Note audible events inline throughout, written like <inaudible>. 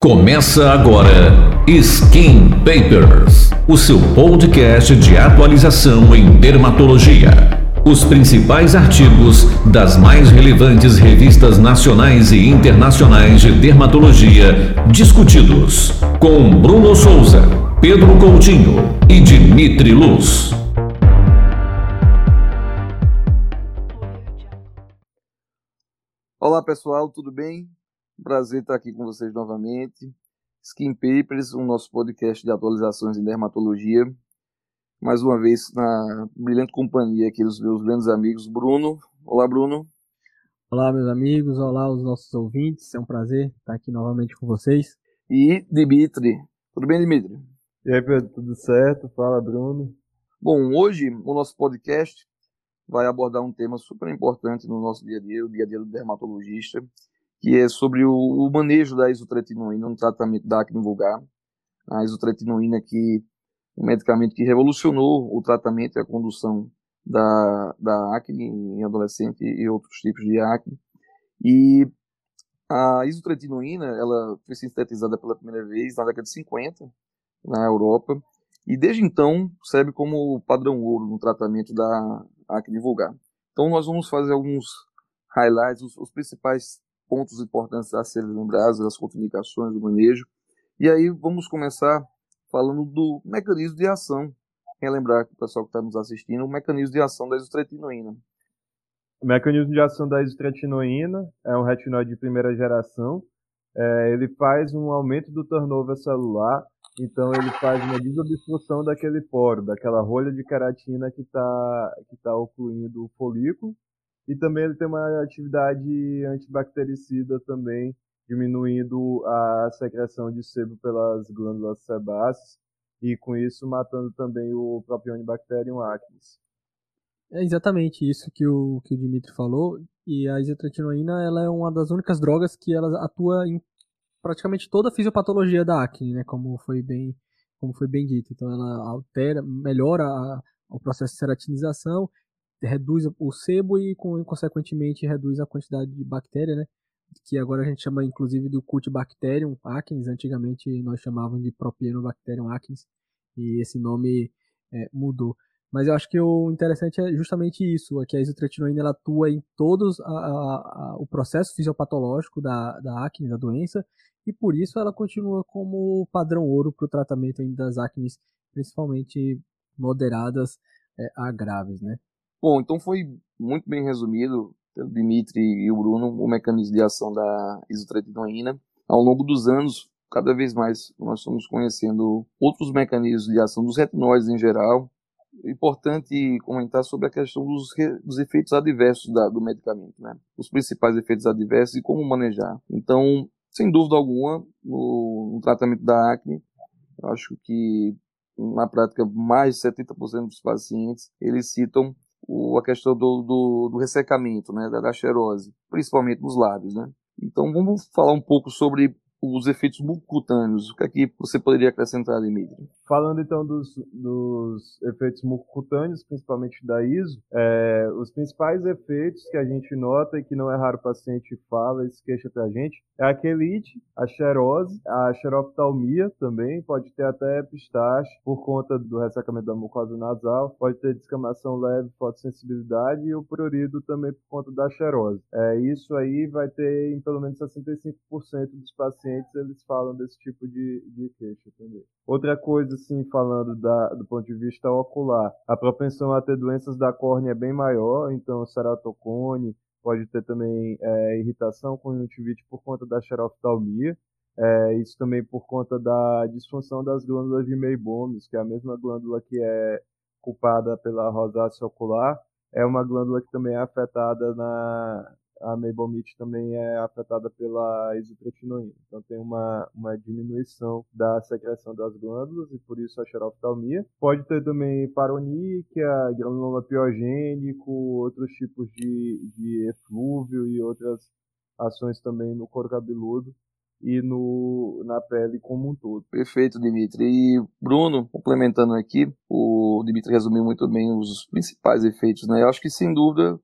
Começa agora Skin Papers, o seu podcast de atualização em dermatologia. Os principais artigos das mais relevantes revistas nacionais e internacionais de dermatologia discutidos com Bruno Souza, Pedro Coutinho e Dimitri Luz. Olá pessoal, tudo bem? Prazer estar aqui com vocês novamente. Skin Papers, o nosso podcast de atualizações em dermatologia. Mais uma vez na brilhante companhia aqui dos meus grandes amigos Bruno. Olá, Bruno. Olá, meus amigos. Olá, os nossos ouvintes. É um prazer estar aqui novamente com vocês. E Dimitri. Tudo bem, Dimitri? E aí, Pedro, tudo certo? Fala, Bruno. Bom, hoje o nosso podcast vai abordar um tema super importante no nosso dia a dia, o dia a dia do dermatologista, que é sobre o, o manejo da isotretinoína no tratamento da acne vulgar. A isotretinoína que um medicamento que revolucionou o tratamento e a condução da, da acne em adolescente e outros tipos de acne. E a isotretinoína, ela foi sintetizada pela primeira vez na década de 50 na Europa e desde então serve como padrão ouro no tratamento da acne vulgar. Então nós vamos fazer alguns highlights, os, os principais pontos importantes a serem lembrados, das contraindicações do manejo. E aí vamos começar falando do mecanismo de ação. Relembrar para o pessoal que está nos assistindo, o mecanismo de ação da isotretinoína. O mecanismo de ação da isotretinoína é um retinóide de primeira geração. É, ele faz um aumento do turnover celular, então ele faz uma desobstrução daquele poro, daquela rolha de queratina que está que tá ocluindo o folículo, e também ele tem uma atividade antibactericida também, diminuindo a secreção de sebo pelas glândulas sebáceas e com isso matando também o Propionibacterium acnes. É exatamente isso que o, que o Dimitri falou. E a isotretinoína ela é uma das únicas drogas que ela atua em praticamente toda a fisiopatologia da acne, né? Como foi bem, como foi bem dito. Então ela altera, melhora a, o processo de ceratinização reduz o sebo e, consequentemente, reduz a quantidade de bactéria, né? Que agora a gente chama, inclusive, do Cultibacterium acnes. Antigamente nós chamávamos de Propionibacterium acnes. E esse nome é, mudou. Mas eu acho que o interessante é justamente isso, é que a isotretinoína ela atua em todos o processo fisiopatológico da, da acne, da doença, e por isso ela continua como padrão ouro para o tratamento das acnes, principalmente moderadas é, a graves, né? Bom, então foi muito bem resumido pelo Dimitri e o Bruno o mecanismo de ação da isotretinoína. Ao longo dos anos, cada vez mais nós estamos conhecendo outros mecanismos de ação dos retinóides em geral. Importante comentar sobre a questão dos, dos efeitos adversos da, do medicamento, né? Os principais efeitos adversos e como manejar. Então, sem dúvida alguma, no, no tratamento da acne, acho que na prática mais de 70% dos pacientes eles citam o, a questão do, do, do ressecamento, né, da, da xerose, principalmente nos lábios, né. Então vamos falar um pouco sobre os efeitos mucocutâneos. O que é que você poderia acrescentar, Dimitri? Falando então dos, dos efeitos mucocutâneos, principalmente da ISO, é, os principais efeitos que a gente nota e que não é raro o paciente fala e se queixa pra gente é a quelite, a xerose, a xeroptalmia também, pode ter até pistache por conta do ressecamento da mucosa nasal, pode ter descamação leve, fotossensibilidade e o prurido também por conta da xerose. É, isso aí vai ter em pelo menos 65% dos pacientes eles falam desse tipo de, de queixa também. Outra coisa, assim, falando da, do ponto de vista ocular, a propensão a ter doenças da córnea é bem maior, então ceratocone, pode ter também é, irritação conjuntivite por conta da xeroftalmia, é, isso também por conta da disfunção das glândulas de Meibomius, que é a mesma glândula que é culpada pela rosácea ocular, é uma glândula que também é afetada na, a meibomite também é afetada pela isotretinoína. Então tem uma, da secreção das glândulas e por isso a xeroftalmia. Pode ter também paroníquia, granuloma piogênico, outros tipos de, de eflúvio e outras ações também no couro cabeludo e no, na pele como um todo. Perfeito, Dimitri. E Bruno, complementando aqui, o Dimitri resumiu muito bem os principais efeitos, né? Eu acho que sem dúvida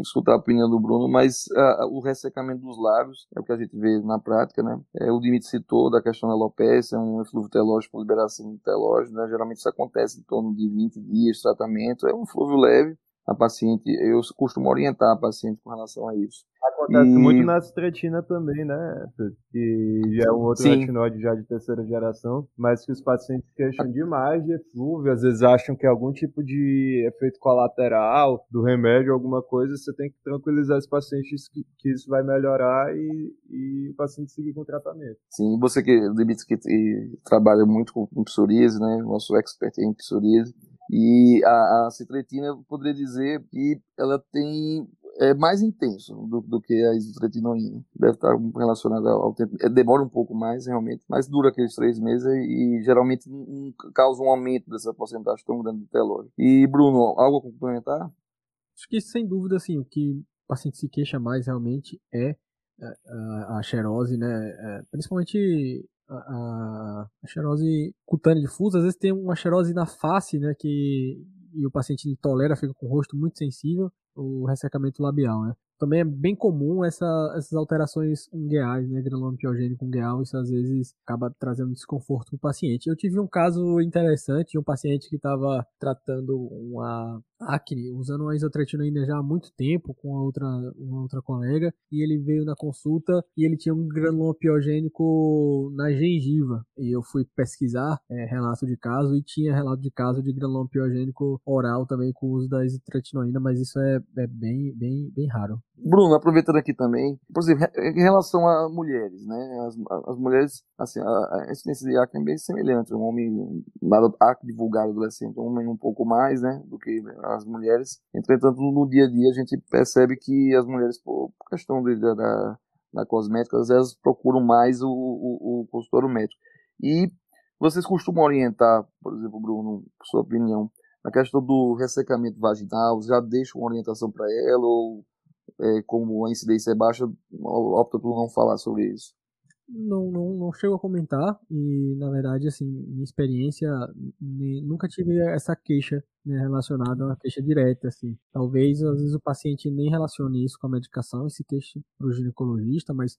escutar a opinião do Bruno, mas uh, o ressecamento dos lábios é o que a gente vê na prática, né? É, o Dimitri citou da questão da alopecia, é um eflúvio telógeno por liberação de telógeno, né? Geralmente isso acontece em torno de 20 dias de tratamento, é um flúvio leve, a paciente, eu costumo orientar a paciente com relação a isso. Acontece e... muito na citretina também, né? Que já é um outro Sim. retinóide já de terceira geração, mas que os pacientes queixam demais de eflúvio, às vezes acham que é algum tipo de efeito colateral do remédio, alguma coisa, você tem que tranquilizar os pacientes que, que isso vai melhorar e, e, o paciente seguir com o tratamento. Sim, você que, que trabalha muito com, com psoríase, né? Nosso expert em psoríase, e a, a citretina, eu poderia dizer que ela tem é mais intenso do, do que a isotretinoína. Deve estar relacionada ao tempo. É, demora um pouco mais, realmente, mas dura aqueles três meses e, e geralmente não, causa um aumento dessa porcentagem tão grande de telógeno. E, Bruno, algo a complementar? Acho que, sem dúvida, assim, o que o paciente se queixa mais realmente é a, é, a, a xerose, né? É, principalmente a, a xerose cutânea difusa, às vezes tem uma xerose na face, né, que e o paciente tolera, fica com o rosto muito sensível, o ressecamento labial, né? Também é bem comum essa, essas alterações ungueais, né, granuloma piogênico ungueal, isso às vezes acaba trazendo desconforto para o paciente. Eu tive um caso interessante de um paciente que estava tratando uma acne, usando uma isotretinoína já há muito tempo com outra, uma outra colega, e ele veio na consulta e ele tinha um granuloma piogênico na gengiva. E eu fui pesquisar é, relato de caso e tinha relato de caso de granuloma piogênico oral também com o uso da isotretinoína, mas isso é, é bem, bem, bem raro. Bruno, aproveitando aqui também, por exemplo, em relação a mulheres, né? As, as mulheres, assim, a, incidência de acne é bem semelhante. Um homem, nada acne vulgar adolescente, um homem um pouco mais, né? Do que as mulheres. Entretanto, no dia a dia a gente percebe que as mulheres, por questão de, da, da cosmética, às vezes procuram mais o, o, o consultório médico. E vocês costumam orientar, por exemplo, Bruno, sua opinião, a questão do ressecamento vaginal, já deixam uma orientação para ela ou é, como a incidência é baixa, opta por não falar sobre isso? Não, não, não chego a comentar e, na verdade, assim, minha experiência, nunca tive essa queixa né, relacionado a uma queixa direta, assim. Talvez, às vezes, o paciente nem relacione isso com a medicação e se queixe para o ginecologista, mas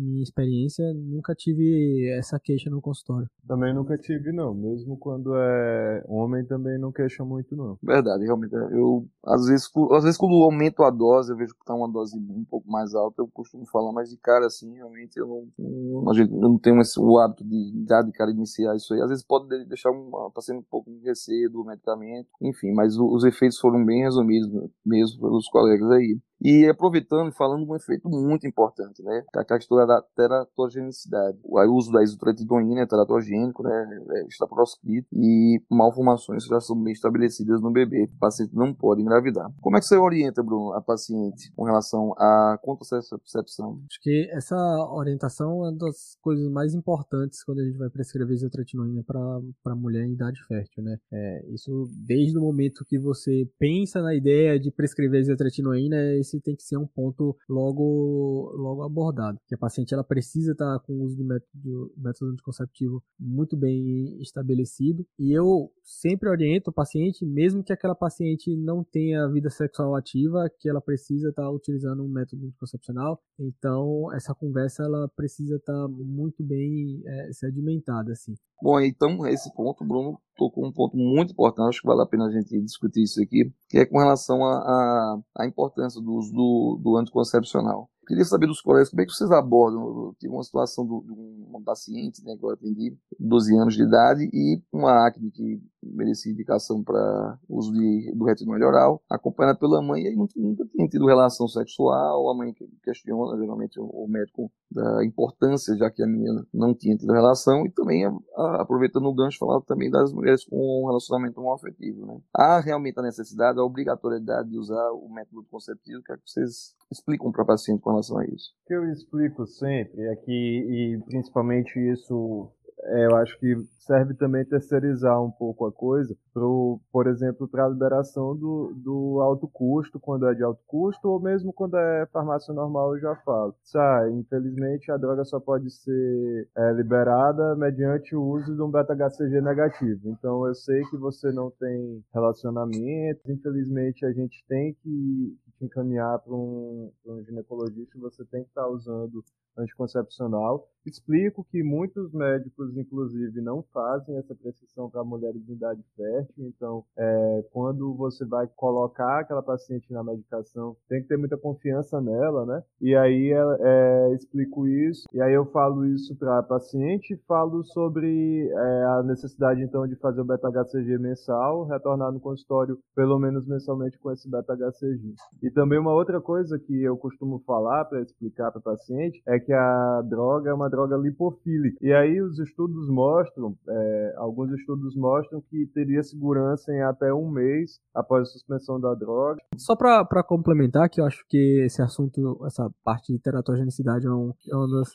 minha experiência, nunca tive essa queixa no consultório. Também nunca tive, não. Mesmo quando é homem, também não queixa muito, não. Verdade, realmente. Eu, às vezes, às vezes quando aumento a dose, eu vejo que está uma dose um pouco mais alta, eu costumo falar, mas de cara, assim, realmente, eu não, eu não tenho esse, o hábito de dar de cara iniciar isso aí. Às vezes pode deixar um paciente um pouco de receio do medicamento, enfim, mas os efeitos foram bem resumidos mesmo pelos colegas aí. E aproveitando e falando um efeito muito importante, né? Que é a questão da teratogenicidade. O uso da isotretinoína é teratogênico, né? É, está proscrito e malformações já são bem estabelecidas no bebê. O paciente não pode engravidar. Como é que você orienta, Bruno, a paciente com relação à contracepção? Acho que essa orientação é uma das coisas mais importantes quando a gente vai prescrever isotretinoína para mulher em idade fértil, né? É, isso desde o momento que você pensa na ideia de prescrever isotretinoína, é esse tem que ser um ponto logo, logo abordado. Que a paciente ela precisa estar com o uso de método, método anticonceptivo muito bem estabelecido. E eu sempre oriento o paciente, mesmo que aquela paciente não tenha vida sexual ativa, que ela precisa estar utilizando um método anticoncepcional. Então, essa conversa ela precisa estar muito bem é, sedimentada, assim. Bom, então, esse ponto, Bruno tocou um ponto muito importante, acho que vale a pena a gente discutir isso aqui, que é com relação à importância do uso do, do anticoncepcional. Queria saber dos colegas como é que vocês abordam. Eu tive uma situação de um paciente né, que eu atendi, 12 anos de idade, e uma acne que merecia indicação para uso de, do retinol oral, acompanhada pela mãe, e nunca, nunca tinha tido relação sexual, a mãe questiona, geralmente, o, médico da importância, já que a menina não tinha tido relação, e também, a, a, aproveitando o gancho, falar também das mulheres com um relacionamento homoafetivo. Né? Há realmente a necessidade, a obrigatoriedade de usar o método conceptivo, que, é que vocês explicam para o paciente com relação a isso? O que eu explico sempre é que, e principalmente isso é, eu acho que serve também terceirizar um pouco a coisa, pro, por exemplo, para a liberação do, do alto custo, quando é de alto custo, ou mesmo quando é farmácia normal, eu já falo. Sai, infelizmente, a droga só pode ser é, liberada mediante o uso de um beta-HCG negativo. Então, eu sei que você não tem relacionamento, infelizmente, a gente tem que te encaminhar para um, um ginecologista, você tem que estar tá usando anticoncepcional. Explico que muitos médicos, inclusive, não fazem essa prescrição para mulheres de idade fértil. Então, é, quando você vai colocar aquela paciente na medicação, tem que ter muita confiança nela, né? E aí é, é explico isso. E aí eu falo isso para a paciente, falo sobre é, a necessidade então de fazer o beta-HCG mensal, retornar no consultório pelo menos mensalmente com esse beta-HCG. E também uma outra coisa que eu costumo falar para explicar para a paciente é que a droga é uma droga lipofílica. E aí os estudos mostram, é, alguns estudos mostram que teria segurança em até um mês após a suspensão da droga. Só para complementar, que eu acho que esse assunto, essa parte de teratogenicidade é, um, é uma das,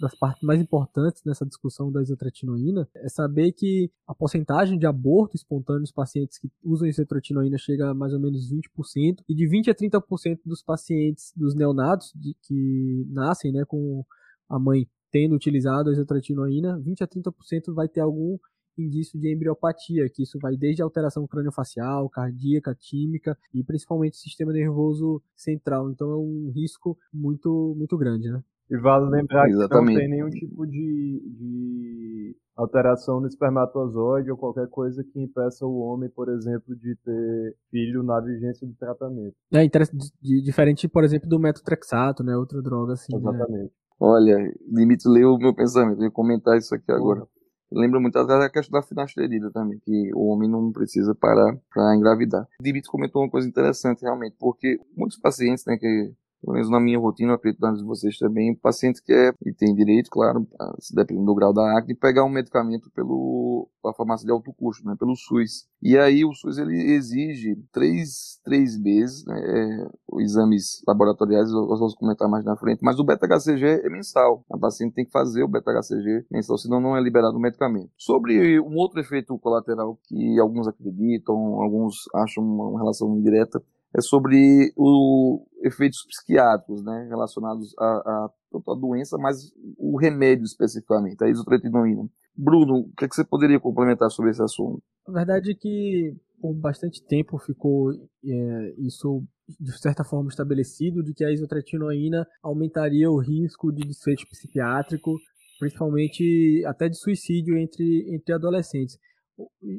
das, partes mais importantes nessa discussão da isotretinoína, é saber que a porcentagem de aborto espontâneo nos pacientes que usam isotretinoína chega a mais ou menos 20%, e de 20 a 30% dos pacientes, dos neonatos de, que nascem né, com a mãe tendo utilizado a isotretinoína, 20 a 30% vai ter algum indício de embriopatia, que isso vai desde alteração craniofacial, cardíaca, tímica e principalmente sistema nervoso central. Então é um risco muito muito grande, né? E vale lembrar Exatamente. que não tem nenhum tipo de, de alteração no espermatozoide ou qualquer coisa que impeça o homem, por exemplo, de ter filho na vigência do tratamento. É interessante, diferente, por exemplo, do metotrexato, né? Outra droga assim. Né? Exatamente. Né? Olha, limite leu o meu pensamento, eu ia comentar isso aqui agora. Lembra muito até da questão da finasterida também, que o homem não precisa parar para engravidar. Dimitri comentou uma coisa interessante realmente, porque muitos pacientes, né, que pelo menos na minha rotina, acredito nas de vocês também, o paciente quer, e tem direito, claro, se dependendo do grau da acne, pegar um medicamento pelo a farmácia de alto custo, né, pelo SUS. E aí o SUS ele exige três, três meses, né, é, exames laboratoriais, nós vamos comentar mais na frente, mas o beta-HCG é mensal. A paciente tem que fazer o beta-HCG mensal, senão não é liberado o medicamento. Sobre um outro efeito colateral que alguns acreditam, alguns acham uma relação indireta, é sobre os efeitos psiquiátricos, né, relacionados a, a tanto a doença, mas o remédio especificamente, a isotretinoína. Bruno, o que, é que você poderia complementar sobre esse assunto? A verdade é que por bastante tempo ficou é, isso de certa forma estabelecido de que a isotretinoína aumentaria o risco de desfecho psiquiátrico, principalmente até de suicídio entre, entre adolescentes.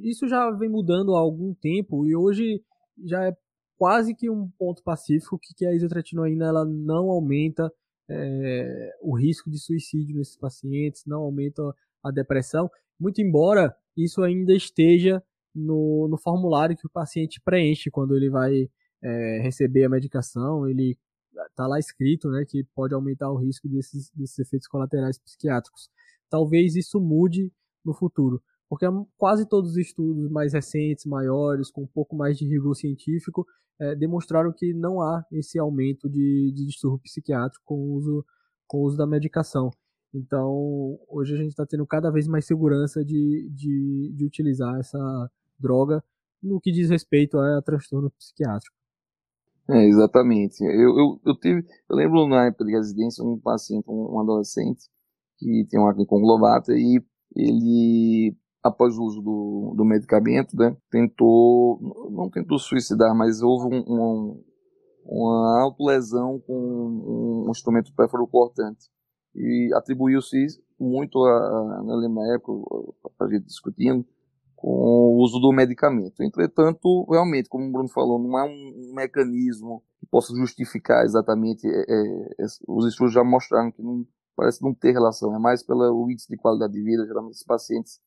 Isso já vem mudando há algum tempo e hoje já é quase que um ponto pacífico que, que a isotretinoína ela não aumenta é, o risco de suicídio nesses pacientes, não aumenta a depressão, muito embora isso ainda esteja no, no formulário que o paciente preenche quando ele vai é, receber a medicação, ele está lá escrito né, que pode aumentar o risco desses, desses efeitos colaterais psiquiátricos. Talvez isso mude no futuro, porque quase todos os estudos mais recentes, maiores, com um pouco mais de rigor científico, é, demonstraram que não há esse aumento de, de distúrbio psiquiátrico com o uso, com uso da medicação. Então, hoje a gente está tendo cada vez mais segurança de, de, de, utilizar essa droga no que diz respeito a transtorno psiquiátrico. É, exatamente. Eu, eu, eu, tive, eu lembro na época de residência um paciente, um, um adolescente, que tem uma conglobata e ele após o uso do, do medicamento, né, tentou, não tentou suicidar, mas houve um, um, uma autolesão com um instrumento cortante E atribuiu-se muito, a, na época, a gente discutindo, com o uso do medicamento. Entretanto, realmente, como o Bruno falou, não há um, mecanismo que possa justificar exatamente, é, é, os estudos já mostraram que não, parece não ter relação, é mais pelo índice de qualidade de vida, geralmente os pacientes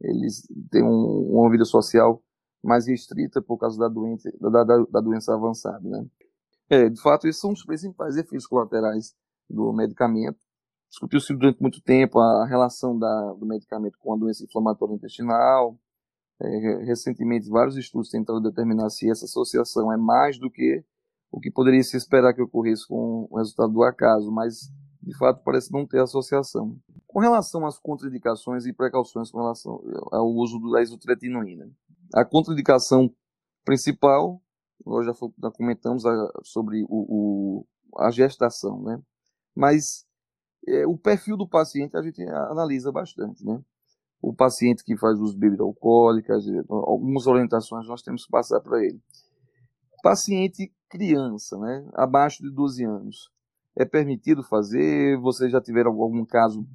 eles têm um, uma vida social mais restrita por causa da doença, da, da, da doença avançada, né? É, de fato, esses são os principais efeitos colaterais do medicamento. Discutiu-se durante muito tempo a relação da, do medicamento com a doença inflamatória intestinal. É, recentemente, vários estudos tentaram determinar se essa associação é mais do que o que poderia se esperar que ocorresse com o resultado do acaso, mas de fato parece não ter associação. Com relação às contraindicações e precauções com relação ao uso da isotretinoína, a contraindicação principal, nós já, já comentamos a, sobre o, o, a gestação, né? Mas é, o perfil do paciente a gente analisa bastante, né? O paciente que faz uso de bebidas alcoólicas, algumas orientações nós temos que passar para ele. Paciente criança, né, abaixo de 12 anos, é permitido fazer? Vocês já tiveram algum caso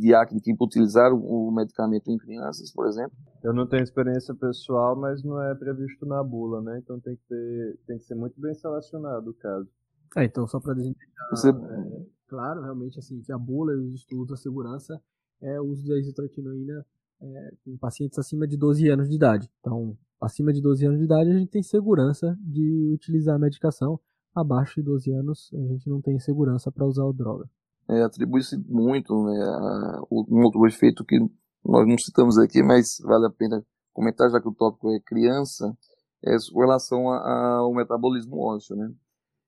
de acne que utilizaram o medicamento em crianças, por exemplo? Eu não tenho experiência pessoal, mas não é previsto na bula, né? Então tem que, ter, tem que ser muito bem selecionado o caso. É, então só para gente Você... é, claro, realmente assim, que a bula e os estudos da segurança é o uso da isotretinoína é, em pacientes acima de 12 anos de idade. Então, acima de 12 anos de idade, a gente tem segurança de utilizar a medicação. Abaixo de 12 anos, a gente não tem segurança para usar a droga. É, Atribui-se muito né, a, um outro efeito que nós não citamos aqui, mas vale a pena comentar, já que o tópico é criança, é com relação ao metabolismo ósseo, né?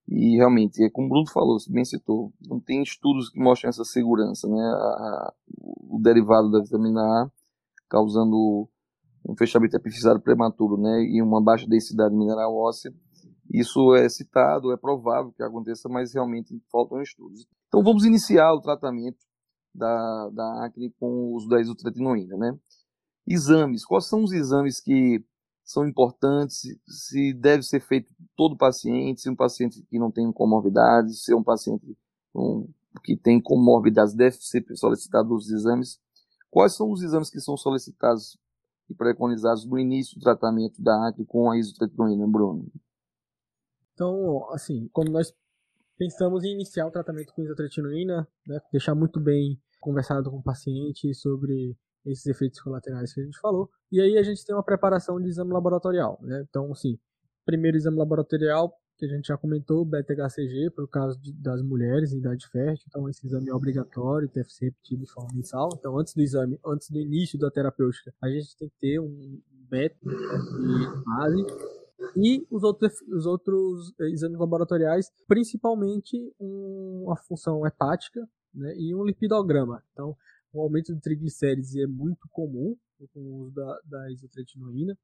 E realmente, é como o Bruno falou, bem citou, não tem estudos que mostrem essa segurança, né? A, o derivado da vitamina A causando um fechamento epifisiário prematuro, né? E uma baixa densidade mineral óssea. Isso é citado, é provável que aconteça, mas realmente faltam estudos. Então vamos iniciar o tratamento da, da acne com o uso da isotretinoína, né? Exames. Quais são os exames que são importantes? Se deve ser feito todo paciente, se um paciente que não tem comorbidades, se é um paciente um, que tem comorbidades, deve ser solicitado os exames. Quais são os exames que são solicitados e preconizados no início do tratamento da acne com a isotretinoína, Bruno? Então, assim, como nós pensamos em iniciar o tratamento com isotretinoína, né, deixar muito bem conversado com o paciente sobre esses efeitos colaterais que a gente falou. E aí a gente tem uma preparação de exame laboratorial, né? Então, assim, primeiro exame laboratorial que a gente já comentou, beta-HCG, para o caso de, das mulheres em idade fértil. Então, esse exame é obrigatório, deve ser repetido de forma mensal. Então, antes do exame, antes do início da terapêutica, a gente tem que ter um beta de base e os outros, os outros exames laboratoriais, principalmente uma função hepática né, e um lipidograma. Então, o aumento de triglicérides é muito comum com o uso da, da isotretinoína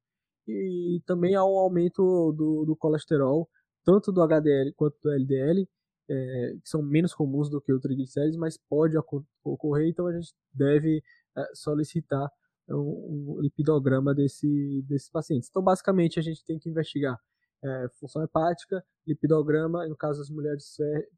e também há um aumento do, do colesterol, tanto do HDL quanto do LDL, é, que são menos comuns do que o triglicérides, mas pode ocorrer, então a gente deve é, solicitar um, um lipidograma desse, desses pacientes. Então, basicamente, a gente tem que investigar é, função hepática, lipidograma, e no caso das mulheres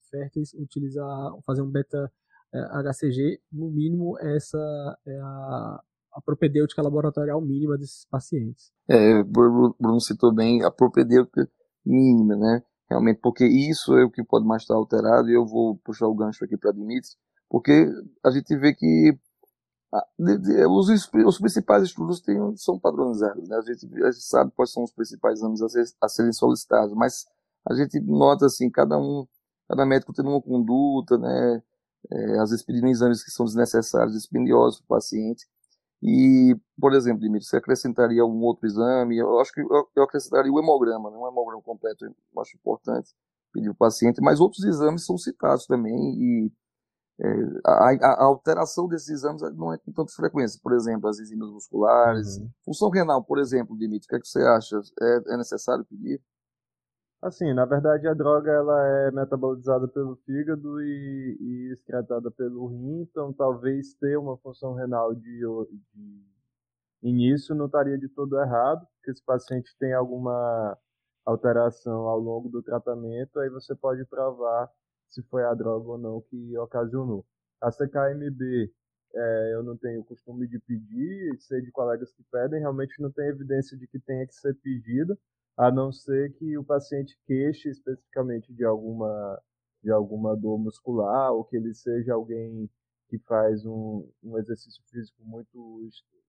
férteis, utilizar, fazer um beta é, HCG, no mínimo, essa é a, a propedêutica laboratorial mínima desses pacientes. É, Bruno citou bem a propedêutica mínima, né? Realmente, porque isso é o que pode mais estar alterado, e eu vou puxar o gancho aqui para Dimitri, porque a gente vê que os, os principais estudos têm, são padronizados, né? a, gente, a gente sabe quais são os principais exames a, ser, a serem solicitados, mas a gente nota assim, cada um, cada médico tem uma conduta, né? É, às vezes pedindo exames que são desnecessários, dispendiosos para o paciente. E, por exemplo, Dimitri, você acrescentaria algum outro exame? Eu acho que eu, eu acrescentaria o hemograma, né? um hemograma completo, eu acho importante pedir o paciente, mas outros exames são citados também e é, a, a, alteração desses exames não é com tanta frequência. Por exemplo, as enzimas musculares. Uhum. Função renal, por exemplo, Dimitri, o que, é que você acha? É, é, necessário pedir? Assim, na verdade, a droga ela é metabolizada pelo fígado e, e excretada pelo rim, então talvez ter uma função renal de, de início não estaria de todo errado, porque se o paciente tem alguma alteração ao longo do tratamento, aí você pode provar se foi a droga ou não que ocasionou. A CKMB, é, eu não tenho costume de pedir, sei de colegas que pedem, realmente não tem evidência de que tenha que ser pedida, a não ser que o paciente queixe especificamente de alguma, de alguma dor muscular, ou que ele seja alguém que faz um, um exercício físico muito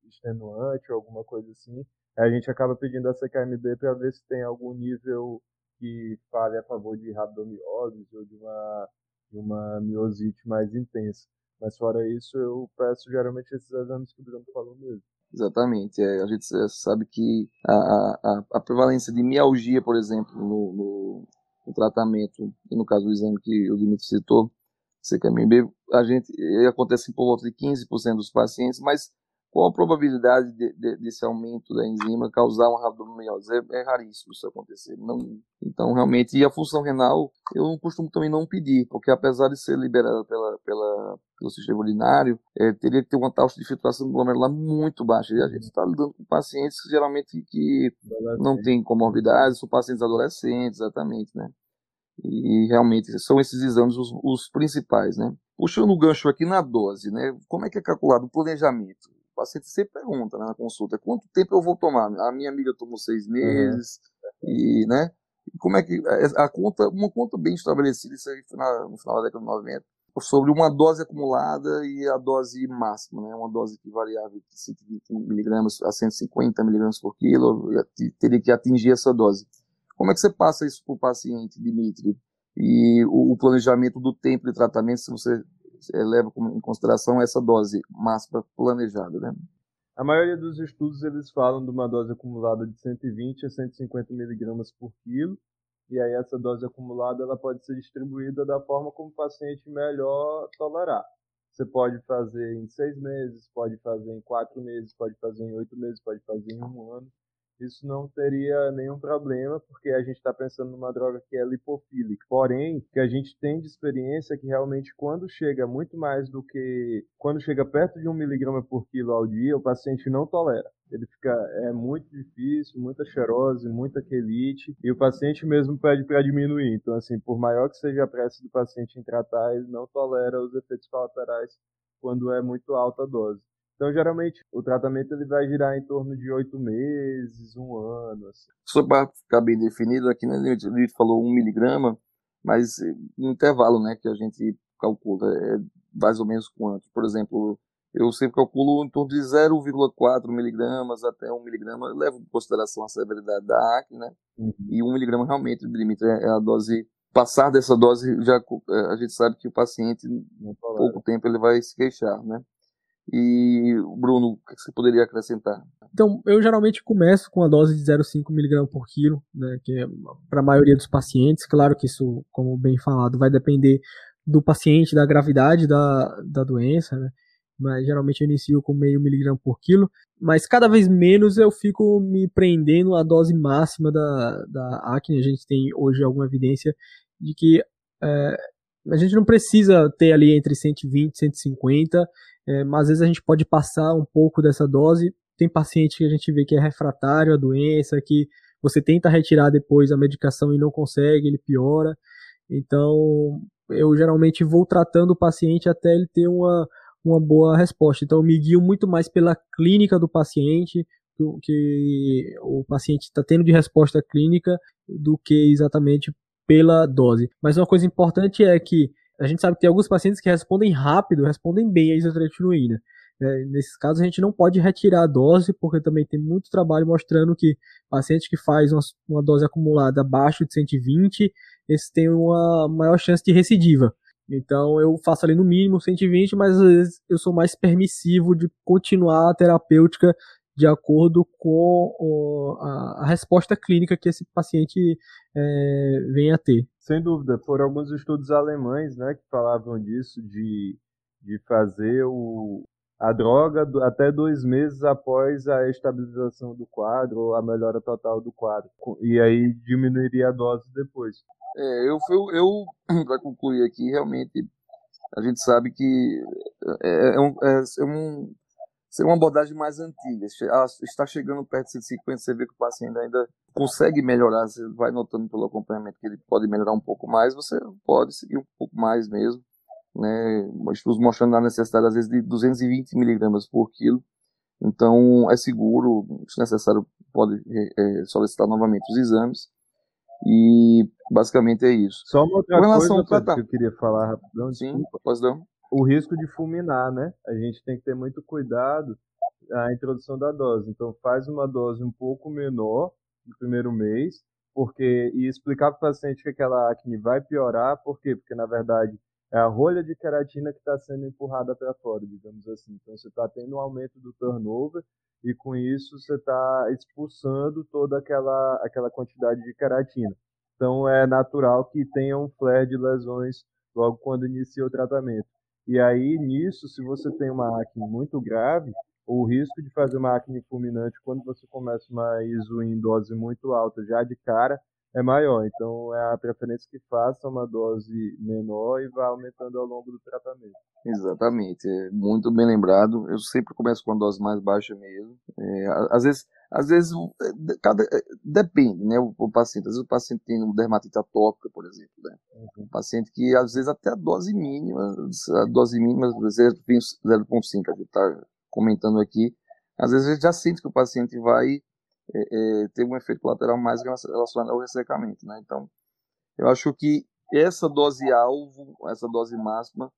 extenuante ou alguma coisa assim, a gente acaba pedindo a CKMB para ver se tem algum nível que fale a favor de rabdomiose ou de uma, de uma miosite mais intensa. Mas fora isso, eu peço geralmente esses exames que o Bruno falou mesmo. Exatamente. É, a gente sabe que a, a, a prevalência de mialgia, por exemplo, no, no, no, tratamento, e no caso do exame que o Dimitri citou, CKMB, a gente acontece por volta de 15% dos pacientes, mas qual a probabilidade de, de, desse aumento da enzima causar uma rabdomiose? É, é, raríssimo isso acontecer. Não, então, realmente, e a função renal, eu não costumo também não pedir, porque apesar de ser liberada pela, pela, pelo sistema urinário, é, teria que ter uma taxa de filtração glomerular muito baixa. E a gente está lidando com pacientes geralmente que não têm comorbidades, são pacientes adolescentes, exatamente, né? E realmente são esses exames os, os principais, né? Puxando o gancho aqui na dose, né? Como é que é calculado o planejamento? Paciente sempre pergunta né, na consulta, quanto tempo eu vou tomar? A minha amiga tomou seis uhum. meses, uhum. e, né? Como é que a conta, uma conta bem estabelecida, isso aí no final da década de 90, sobre uma dose acumulada e a dose máxima, né? Uma dose que variava de 120 miligramas a 150 miligramas por quilo, teria que atingir essa dose. Como é que você passa isso para o paciente, Dimitri? E o, o, planejamento do tempo de tratamento, se você é, leva em consideração essa dose máxima planejada, né? A maioria dos estudos eles falam de uma dose acumulada de 120 a 150 miligramas por quilo, e aí essa dose acumulada ela pode ser distribuída da forma como o paciente melhor tolerar. Você pode fazer em seis meses, pode fazer em quatro meses, pode fazer em oito meses, pode fazer em um ano isso não teria nenhum problema, porque a gente está pensando numa droga que é lipofílica. Porém, que a gente tem de experiência é que realmente quando chega muito mais do que quando chega perto de um miligrama por quilo ao dia, o paciente não tolera. Ele fica é muito difícil, muita xerose, muita quelite, e o paciente mesmo pede para diminuir. Então, assim, por maior que seja a pressa do paciente em tratar, ele não tolera os efeitos colaterais quando é muito alta a dose. Então, geralmente, o tratamento ele vai girar em torno de oito meses, um ano. Assim. Só para ficar bem definido, aqui né, a gente falou um miligrama, mas no intervalo né, que a gente calcula é mais ou menos quanto. Por exemplo, eu sempre calculo em torno de 0,4 miligramas até 1 miligrama, levo em consideração a severidade da acne, né? Uhum. E 1 miligrama realmente, limite é a dose passar dessa dose já a gente sabe que o paciente em pouco tempo ele vai se queixar, né? E, Bruno, o que você poderia acrescentar? Então, eu geralmente começo com a dose de 0,5 mg por quilo, né, que é para a maioria dos pacientes. Claro que isso, como bem falado, vai depender do paciente, da gravidade da, da doença, né? Mas geralmente eu inicio com meio miligrama por quilo. Mas cada vez menos eu fico me prendendo à dose máxima da, da acne. A gente tem hoje alguma evidência de que é, a gente não precisa ter ali entre 120 e 150 é, mas às vezes a gente pode passar um pouco dessa dose. Tem paciente que a gente vê que é refratário à doença, que você tenta retirar depois a medicação e não consegue, ele piora. Então, eu geralmente vou tratando o paciente até ele ter uma, uma boa resposta. Então, eu me guio muito mais pela clínica do paciente, do que o paciente está tendo de resposta clínica, do que exatamente pela dose. Mas uma coisa importante é que a gente sabe que tem alguns pacientes que respondem rápido, respondem bem a isotretinoína. É, nesses casos, a gente não pode retirar a dose, porque também tem muito trabalho mostrando que pacientes que fazem uma, uma dose acumulada abaixo de 120, esses têm uma maior chance de recidiva. Então, eu faço ali no mínimo 120, mas às vezes eu sou mais permissivo de continuar a terapêutica de acordo com o, a, a, resposta clínica que esse paciente é, vem a ter. Sem dúvida, foram alguns estudos alemães né, que falavam disso, de, de fazer o, a droga do, até dois meses após a estabilização do quadro ou a melhora total do quadro. E aí diminuiria a dose depois. É, eu, eu, eu <clears throat> para concluir aqui, realmente, a gente sabe que é, é, um, é, é um ser uma abordagem mais antiga. Está chegando perto de 150, você vê que o paciente ainda consegue melhorar, você vai notando pelo acompanhamento que ele pode melhorar um pouco mais, você pode seguir um pouco mais mesmo. Né? Estudos mostrando a necessidade, às vezes, de 220 miligramas por quilo. Então, é seguro, se necessário, pode é, solicitar novamente os exames. E basicamente é isso. Só uma outra coisa que eu queria falar rapidão. Sim, posso dar? O risco de fulminar, né? A gente tem que ter muito cuidado na introdução da dose. Então, faz uma dose um pouco menor no primeiro mês, porque e explicar para o paciente que aquela acne vai piorar, por quê? Porque na verdade é a rolha de queratina que está sendo empurrada para fora, digamos assim. Então, você está tendo um aumento do turnover e com isso você está expulsando toda aquela aquela quantidade de queratina. Então, é natural que tenha um flare de lesões logo quando inicia o tratamento. E aí, nisso, se você tem uma acne muito grave, o risco de fazer uma acne fulminante quando você começa uma ISO em dose muito alta já de cara é maior. Então é a preferência que faça uma dose menor e vá aumentando ao longo do tratamento. Exatamente, é muito bem lembrado. Eu sempre começo com a dose mais baixa mesmo. É, às vezes, às vezes é, cada, é, depende, né? O, o, paciente, às vezes o paciente tem uma dermatite atópica, por exemplo, né? Uhum. Um paciente que às vezes até a dose mínima, a dose mínima, 0,5 a gente está comentando aqui, às vezes a gente já sente que o paciente vai é, é, ter um efeito colateral mais relacionado ao ressecamento, né? Então, eu acho que essa dose alvo, essa dose máxima,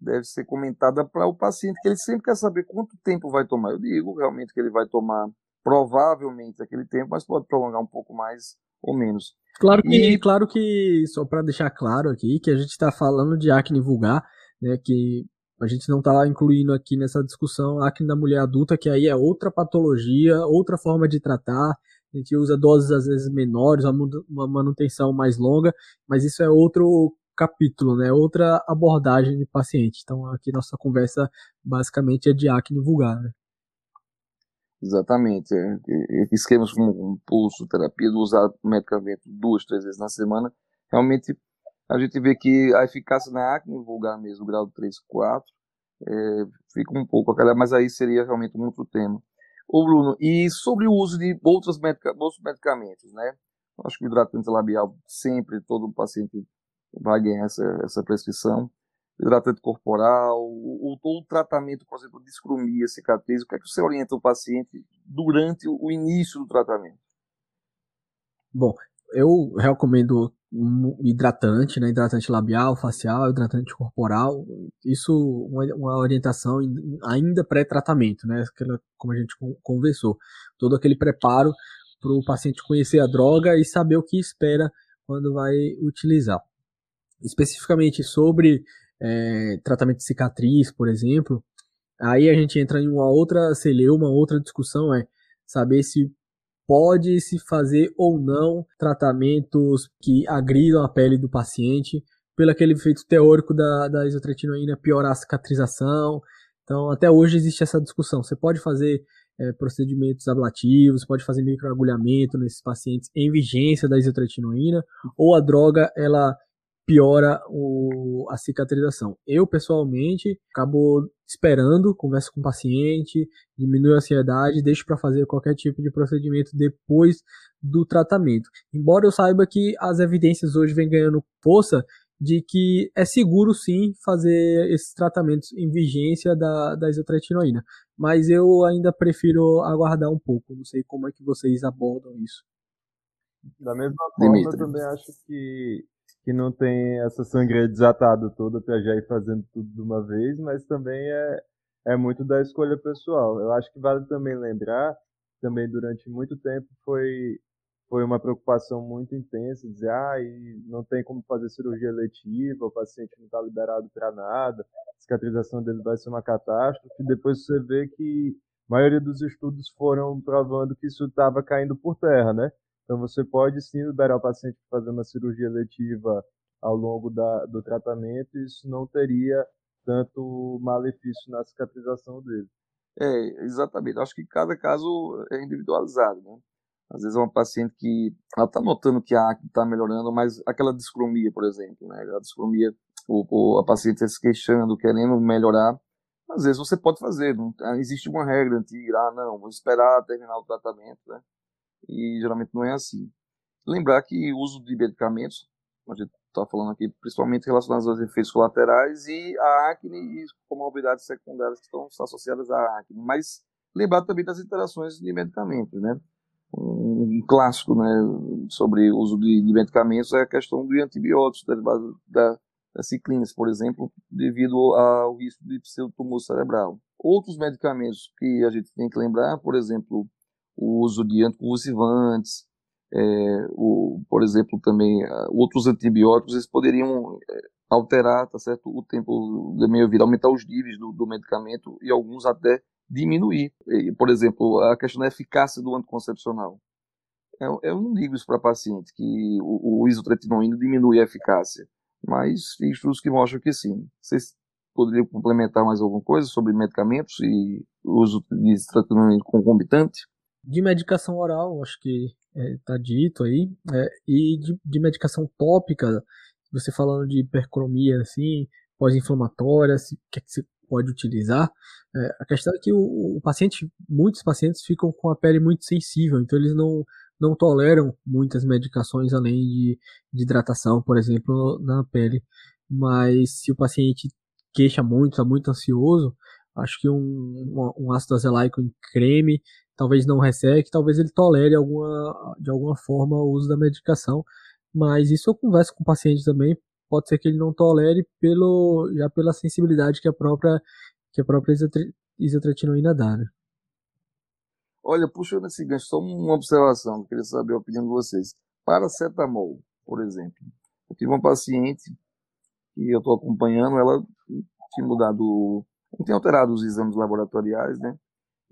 deve ser comentada para o paciente, que ele sempre quer saber quanto tempo vai tomar. Eu digo realmente que ele vai tomar provavelmente aquele tempo, mas pode prolongar um pouco mais ou menos. Claro que, e... claro que só para deixar claro aqui, que a gente está falando de acne vulgar, né, que a gente não está incluindo aqui nessa discussão a acne da mulher adulta, que aí é outra patologia, outra forma de tratar. A gente usa doses às vezes menores, uma manutenção mais longa, mas isso é outro capítulo, né? Outra abordagem de paciente. Então aqui nossa conversa basicamente é de acne vulgar, né? Exatamente. É, esquemas como pulso, terapia, usar medicamento duas, três vezes na semana, realmente a gente vê que a eficácia na acne vulgar mesmo, grau 3, 4, é, fica um pouco aquela, mas aí seria realmente um outro tema. Ô Bruno, e sobre o uso de outros, medica, outros medicamentos, né? Acho que o hidratante labial sempre todo paciente vai ganhar essa, essa prescrição. Hidratante corporal, o, o, o tratamento, por exemplo, de escromia, cicatriz, o que é que você orienta o paciente durante o início do tratamento? Bom, eu recomendo hidratante, né? Hidratante labial, facial, hidratante corporal. Isso uma, uma orientação ainda pré-tratamento, né? Aquela, como a gente conversou. Todo aquele preparo para o paciente conhecer a droga e saber o que espera quando vai utilizar. Especificamente sobre é, tratamento de cicatriz, por exemplo, aí a gente entra em uma outra celeuma, uma outra discussão, é saber se pode se fazer ou não tratamentos que agridam a pele do paciente, pelo aquele efeito teórico da, da isotretinoína piorar a cicatrização. Então, até hoje existe essa discussão. Você pode fazer é, procedimentos ablativos, pode fazer microagulhamento nesses pacientes em vigência da isotretinoína, ou a droga ela piora o, a cicatrização. Eu, pessoalmente, acabo esperando, converso com o paciente, diminui a ansiedade, deixo para fazer qualquer tipo de procedimento depois do tratamento. Embora eu saiba que as evidências hoje vêm ganhando força de que é seguro sim fazer esses tratamentos em vigência da, da isotretinoína. Mas eu ainda prefiro aguardar um pouco. Não sei como é que vocês abordam isso. Da mesma forma, Dimitri. eu também acho que que não tem essa sangria desatada toda para já ir fazendo tudo de uma vez, mas também é, é muito da escolha pessoal. Eu acho que vale também lembrar, também durante muito tempo foi foi uma preocupação muito intensa, dizer, ah, e não tem como fazer cirurgia letiva, o paciente não está liberado para nada, a cicatrização dele vai ser uma catástrofe. Depois você vê que a maioria dos estudos foram provando que isso estava caindo por terra, né? Então você pode sim liberar o paciente para fazer uma cirurgia letiva ao longo da, do tratamento e isso não teria tanto malefício na cicatrização dele. É, exatamente. Acho que cada caso é individualizado, né? Às vezes é uma paciente que ela está notando que a acne está melhorando, mas aquela discromia, por exemplo, né? A discromia, o, o, a paciente se queixando, querendo melhorar, às vezes você pode fazer. Não, existe uma regra antiga, ah, não, vou esperar terminar o tratamento, né? E geralmente não é assim. Lembrar que o uso de medicamentos, a gente está falando aqui principalmente relacionados aos efeitos colaterais e a acne e comorbidades secundárias que estão associadas à acne, mas lembrar também das interações de medicamentos, né? Um clássico, né, sobre o uso de, de medicamentos é a questão de antibióticos derivados da, da ciclinas, por exemplo, devido ao risco de pseudotumor cerebral. Outros medicamentos que a gente tem que lembrar, por exemplo, o uso de anticonvulsivantes, é, o, por exemplo, também uh, outros antibióticos, eles poderiam é, alterar tá certo, o tempo da meia-vida, aumentar os níveis do, do, medicamento e alguns até diminuir. Por exemplo, a questão da eficácia do anticoncepcional. Eu, eu não digo isso para paciente, que o, o isotretinoína diminui a eficácia, mas tem estudos que mostram que sim. Vocês poderiam complementar mais alguma coisa sobre medicamentos e uso de tratamento concomitante? De medicação oral, acho que está é, dito aí, é, e de, de, medicação tópica, você falando de hipercromia, assim, pós-inflamatória, o que, é que você pode utilizar. É, a questão é que o, o, paciente, muitos pacientes ficam com a pele muito sensível, então eles não, não toleram muitas medicações além de, de hidratação, por exemplo, na pele. Mas se o paciente queixa muito, está muito ansioso, acho que um, um, um ácido azelaico em creme talvez não resseque, talvez ele tolere alguma, de alguma forma o uso da medicação. Mas isso eu converso com o paciente também, pode ser que ele não tolere pelo, já pela sensibilidade que a própria, que a própria isotretinoína dá. Né? Olha, puxando esse gancho, só uma observação, queria saber a opinião de vocês. Paracetamol, por exemplo. Eu tive uma paciente que eu estou acompanhando, ela tinha mudado, não tem alterado os exames laboratoriais, né?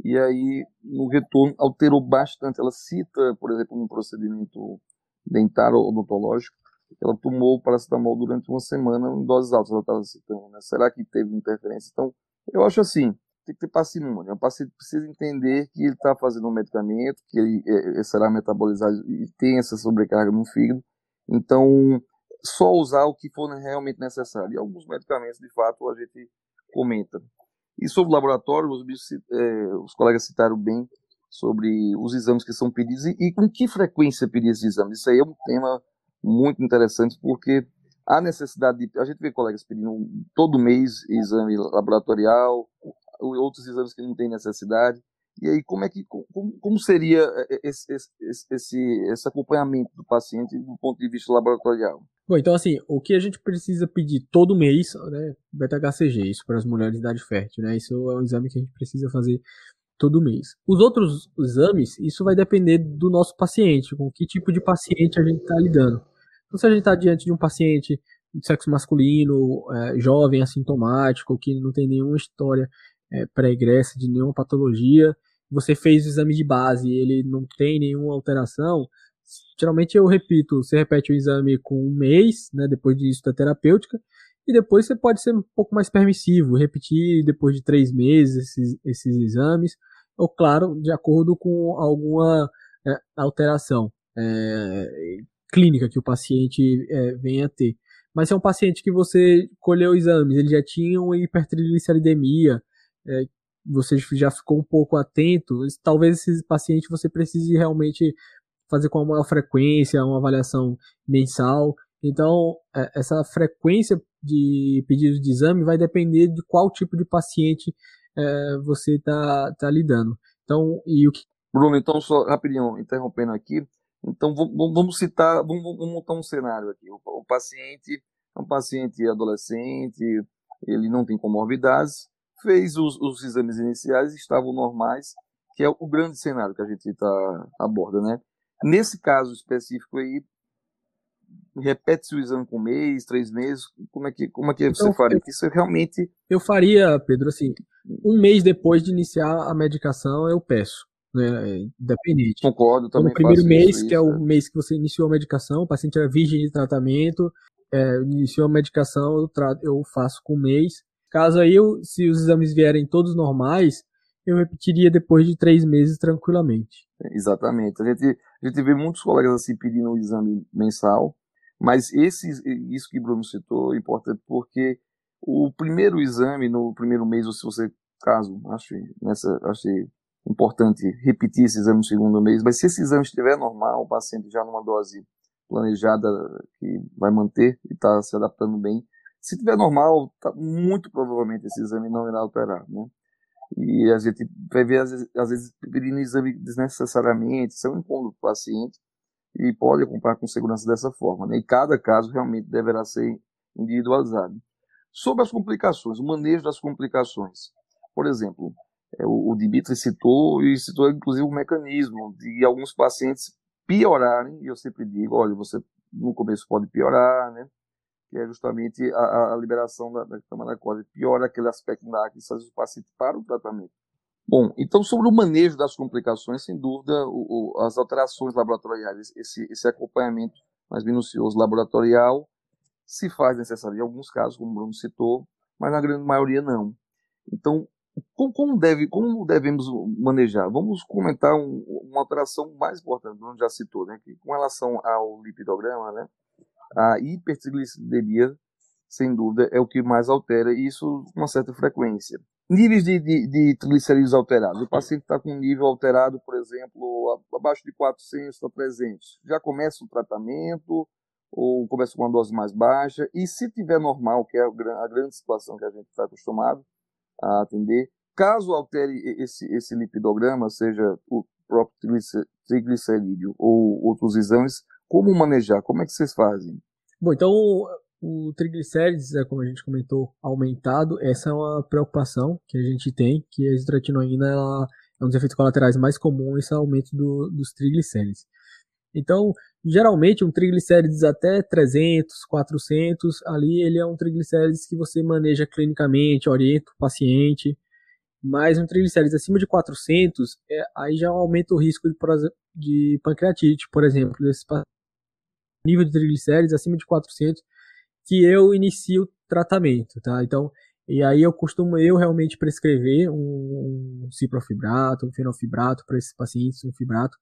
E aí, no retorno, alterou bastante. Ela cita, por exemplo, um procedimento dentário odontológico, ela tomou paracetamol durante uma semana em doses altas, ela estava citando, né? Será que teve interferência? Então, eu acho assim, tem que ter parcimônia. O paciente precisa entender que ele está fazendo um medicamento, que ele é, é, será metabolizado e tem essa sobrecarga no fígado. Então, só usar o que for realmente necessário. E alguns medicamentos, de fato, a gente comenta. E sobre o laboratório, os, é, os colegas citaram bem sobre os exames que são pedidos e, e com que frequência pedir esses exames. Isso aí é um tema muito interessante, porque há necessidade de. A gente vê colegas pedindo todo mês exame laboratorial, outros exames que não têm necessidade. E aí, como é que como, como seria esse, esse, esse, esse acompanhamento do paciente do ponto de vista laboratorial? Bom, então assim, o que a gente precisa pedir todo mês, né, beta-HCG, isso para as mulheres de idade fértil, né, isso é um exame que a gente precisa fazer todo mês. Os outros exames, isso vai depender do nosso paciente, com que tipo de paciente a gente está lidando. Então, se a gente está diante de um paciente de sexo masculino, é, jovem, assintomático, que não tem nenhuma história é, pregressa de nenhuma patologia, você fez o exame de base e ele não tem nenhuma alteração, geralmente eu repito, você repete o exame com um mês, né, depois disso da terapêutica, e depois você pode ser um pouco mais permissivo, repetir depois de três meses esses, esses exames, ou claro, de acordo com alguma é, alteração é, clínica que o paciente é, venha a ter. Mas se é um paciente que você colheu exames, ele já tinha uma hipertrigliceridemia, é, você já ficou um pouco atento, talvez esse paciente você precise realmente fazer com uma maior frequência, uma avaliação mensal. Então, é, essa frequência de pedidos de exame vai depender de qual tipo de paciente é, você está tá lidando. Então, e o que... Bruno, então, só rapidinho, interrompendo aqui. Então, vamos, vamos citar, vamos, vamos, montar um cenário aqui. O, o paciente é um paciente adolescente, ele não tem comorbidades, fez os, os exames iniciais estavam normais, que é o grande cenário que a gente tá, aborda, né? Nesse caso específico aí, repete-se o exame com um mês, três meses, como é que, como é que então, você faria? Eu, Isso realmente... Eu faria, Pedro, assim, um mês depois de iniciar a medicação eu peço, né, independente. Concordo, então, também No primeiro mês, isso, que é o é. mês que você iniciou a medicação, o paciente era virgem de tratamento, é, iniciou a medicação, eu, trato, eu faço com um mês, Caso aí, eu, se os exames vierem todos normais, eu repetiria depois de três meses tranquilamente. Exatamente. A gente, gente vê muitos colegas assim pedindo um exame mensal, mas esse, isso que o Bruno citou é importante porque o primeiro exame no primeiro mês, ou se você, caso, acho, nessa, achei importante repetir esse exame no segundo mês, mas se esse exame estiver normal, o paciente já numa dose planejada que vai manter e está se adaptando bem, se tiver normal, tá, muito provavelmente esse exame não irá alterar, né? E a gente vai ver, às vezes, às vezes pedindo exame desnecessariamente, isso é um incômodo para o paciente e pode acompanhar com segurança dessa forma, né? E cada caso realmente deverá ser individualizado. Sobre as complicações, o manejo das complicações. Por exemplo, é, o, o Dimitri citou, e citou inclusive o mecanismo de alguns pacientes piorarem, e eu sempre digo, olha, você no começo pode piorar, né? Que é justamente a, a liberação da, da. Piora aquele aspecto da acne faz o paciente para o tratamento. Bom, então sobre o manejo das complicações, sem dúvida, o, o, as alterações laboratoriais, esse, esse acompanhamento mais minucioso laboratorial se faz necessário em alguns casos, como o Bruno citou, mas na grande maioria não. Então, como, deve, como devemos manejar? Vamos comentar um, uma alteração mais importante, o já citou, né, que com relação ao lipidograma, né, a hipertrigliceridemia, sem dúvida, é o que mais altera, e isso com uma certa frequência. Níveis de, de, de triglicerídeos alterados. O paciente está com um nível alterado, por exemplo, abaixo de 400 a 300. Já começa o tratamento, ou começa com uma dose mais baixa. E se tiver normal, que é a grande situação que a gente está acostumado a atender, caso altere esse, esse lipidograma, seja o próprio triglicerídeo ou outros exames, como manejar? Como é que vocês fazem? Bom, então o triglicérides, é, como a gente comentou, aumentado, essa é uma preocupação que a gente tem, que a isotretinoína ela é um dos efeitos colaterais mais comuns, esse aumento do, dos triglicérides. Então, geralmente um triglicérides até 300, 400, ali ele é um triglicérides que você maneja clinicamente, orienta o paciente, mas um triglicérides acima de 400, é, aí já aumenta o risco de, de pancreatite, por exemplo, desse nível de triglicérides acima de 400, que eu inicio o tratamento, tá? Então, e aí eu costumo eu realmente prescrever um, um ciprofibrato, um fenofibrato para esses pacientes, um fibrato.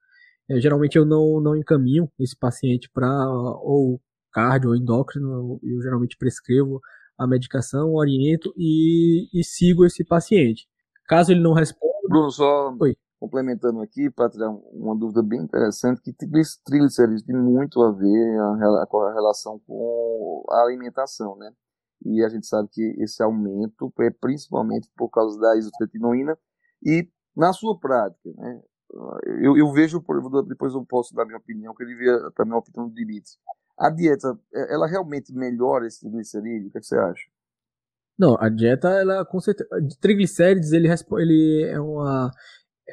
É, geralmente eu não, não encaminho esse paciente para ou cardio ou endócrino, eu, eu, geralmente prescrevo a medicação, oriento e, e sigo esse paciente. Caso ele não responda... Bruno, só Oi. Complementando aqui, para tirar uma dúvida bem interessante, que triglicerídeos tem muito a ver a, a relação com a alimentação, né? E a gente sabe que esse aumento é principalmente por causa da isotretinoína e na sua prática, né? Eu, eu vejo, depois eu posso dar minha opinião, que ele via também a opinião do Dimitri. A dieta, é, ela realmente melhora esse triglicerídeo? O que, é que você acha? Não, a dieta, ela com certeza. De triglicérides, ele, ele é uma.